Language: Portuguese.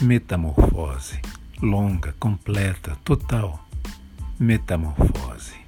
Metamorfose. Longa, completa, total. Metamorfose.